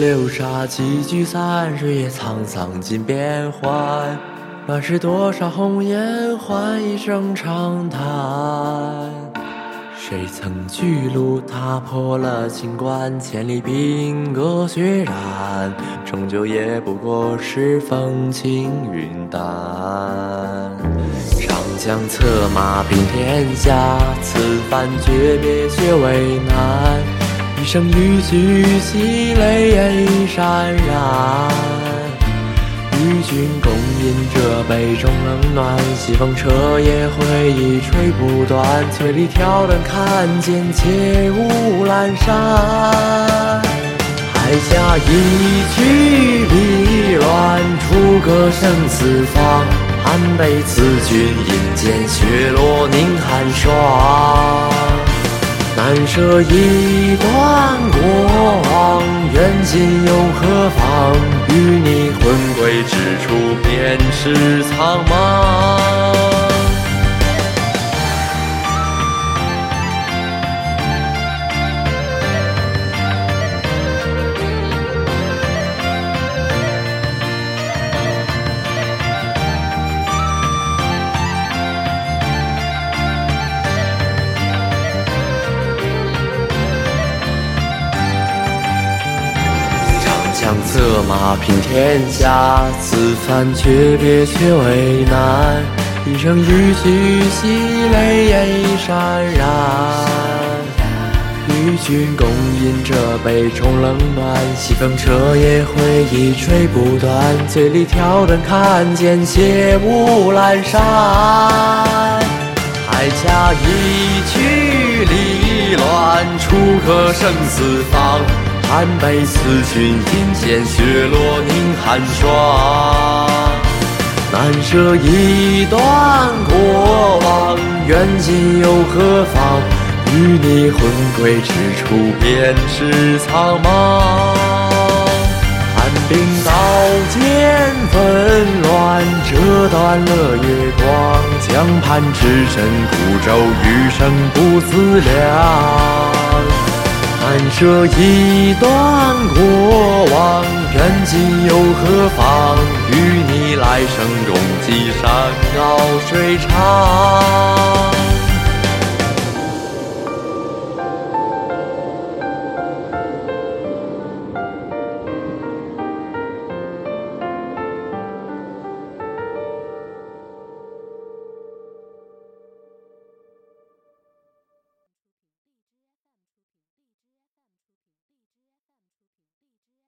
流沙，几聚散，日月沧桑尽变幻。乱世多少红颜，换一声长叹。谁曾巨鹿踏破了秦关，千里兵戈血染，终究也不过是风轻云淡。长枪策马平天下，此番诀别却为难。一生欲去兮，泪眼已潸然。与君共饮这杯中冷暖，西风彻夜回忆吹不断。醉里挑灯看剑，切勿阑珊。海下一曲离乱，楚歌声四方。寒悲辞君饮剑，雪落凝寒霜。难舍一段过往，缘尽又何妨？与你魂归之处，便是苍茫。将策马平天下，此番诀别却为难。一生欲去兮，泪眼已潸然。与君共饮这杯中冷暖，西风彻夜回忆吹不断。醉里挑灯看剑，切勿阑珊。海下一曲离乱，楚歌生死方。寒悲思君饮剑，雪落凝寒霜。难舍一段过往，缘尽又何妨？与你魂归之处，便是苍茫。寒冰刀剑纷乱，折断了月光。江畔只身孤舟，余生不自量。难舍一段过往，缘尽又何妨？与你来生共寄山高水长。